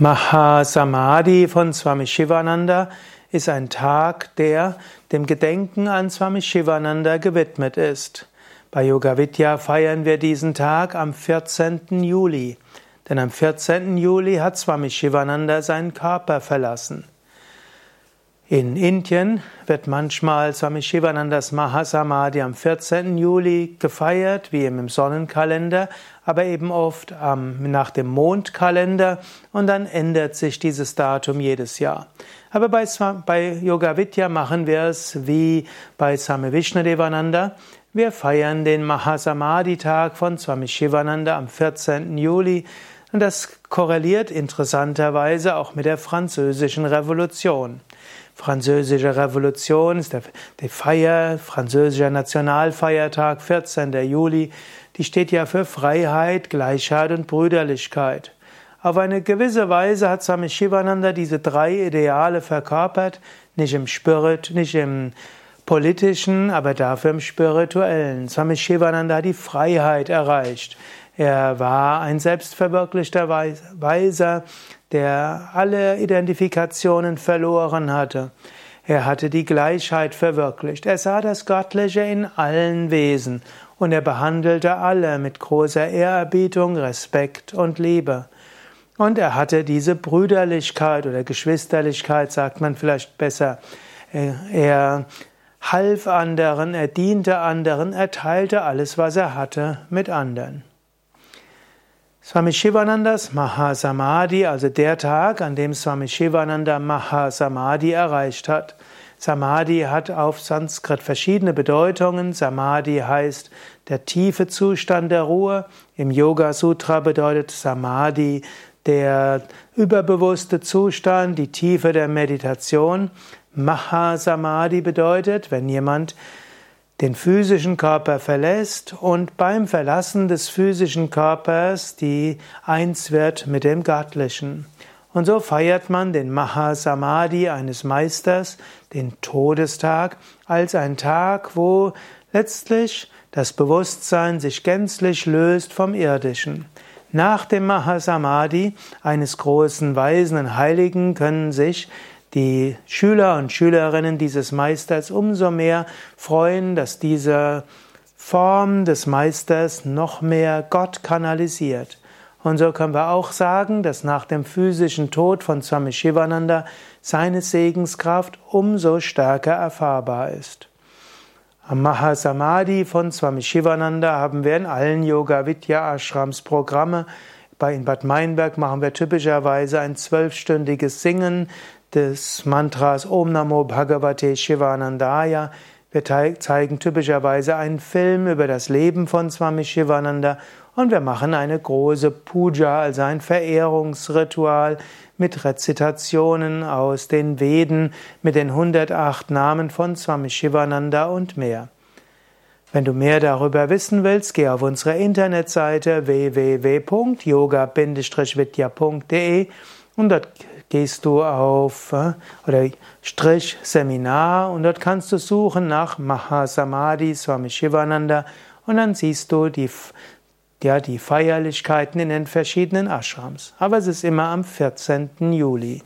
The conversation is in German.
Mahasamadhi von Swami Shivananda ist ein Tag, der dem Gedenken an Swami Shivananda gewidmet ist. Bei Yoga Vidya feiern wir diesen Tag am 14. Juli, denn am 14. Juli hat Swami Shivananda seinen Körper verlassen. In Indien wird manchmal Swami Shivanandas Mahasamadhi am 14. Juli gefeiert, wie im Sonnenkalender, aber eben oft ähm, nach dem Mondkalender und dann ändert sich dieses Datum jedes Jahr. Aber bei, bei Yoga Vidya machen wir es wie bei Swami Vishnadevananda. Wir feiern den Mahasamadhi-Tag von Swami Shivananda am 14. Juli. Und das korreliert interessanterweise auch mit der französischen Revolution. Französische Revolution ist der, die Feier, französischer Nationalfeiertag, 14. Juli, die steht ja für Freiheit, Gleichheit und Brüderlichkeit. Auf eine gewisse Weise hat Swami Shivananda diese drei Ideale verkörpert, nicht im Spirit, nicht im politischen, aber dafür im spirituellen. Swami Shivananda hat die Freiheit erreicht. Er war ein selbstverwirklichter Weiser, der alle Identifikationen verloren hatte. Er hatte die Gleichheit verwirklicht. Er sah das Göttliche in allen Wesen und er behandelte alle mit großer Ehrerbietung, Respekt und Liebe. Und er hatte diese Brüderlichkeit oder Geschwisterlichkeit, sagt man vielleicht besser. Er half anderen, er diente anderen, er teilte alles, was er hatte, mit anderen. Swami Shivanandas Mahasamadhi, also der Tag, an dem Swami Shivananda Mahasamadhi erreicht hat. Samadhi hat auf Sanskrit verschiedene Bedeutungen. Samadhi heißt der tiefe Zustand der Ruhe. Im Yoga Sutra bedeutet Samadhi der überbewusste Zustand, die Tiefe der Meditation. Mahasamadhi bedeutet, wenn jemand den physischen Körper verlässt und beim Verlassen des physischen Körpers die eins wird mit dem Göttlichen. Und so feiert man den Mahasamadhi eines Meisters, den Todestag, als ein Tag, wo letztlich das Bewusstsein sich gänzlich löst vom Irdischen. Nach dem Mahasamadhi eines großen Weisen Heiligen können sich die Schüler und Schülerinnen dieses Meisters umso mehr freuen, dass diese Form des Meisters noch mehr Gott kanalisiert. Und so können wir auch sagen, dass nach dem physischen Tod von Swami Shivananda seine Segenskraft umso stärker erfahrbar ist. Am Mahasamadhi von Swami Shivananda haben wir in allen Yoga Vidya Ashrams Programme. Bei in Bad Meinberg machen wir typischerweise ein zwölfstündiges Singen des Mantras Om Namo Bhagavate Shivanandaya. Wir zeigen typischerweise einen Film über das Leben von Swami Shivananda und wir machen eine große Puja, also ein Verehrungsritual mit Rezitationen aus den Veden, mit den 108 Namen von Swami Shivananda und mehr. Wenn du mehr darüber wissen willst, geh auf unsere Internetseite www.yoga-vidya.de und dort gehst du auf äh, oder Strich Seminar und dort kannst du suchen nach Mahasamadhi Swami Shivananda und dann siehst du die, ja, die Feierlichkeiten in den verschiedenen Ashrams. Aber es ist immer am 14. Juli.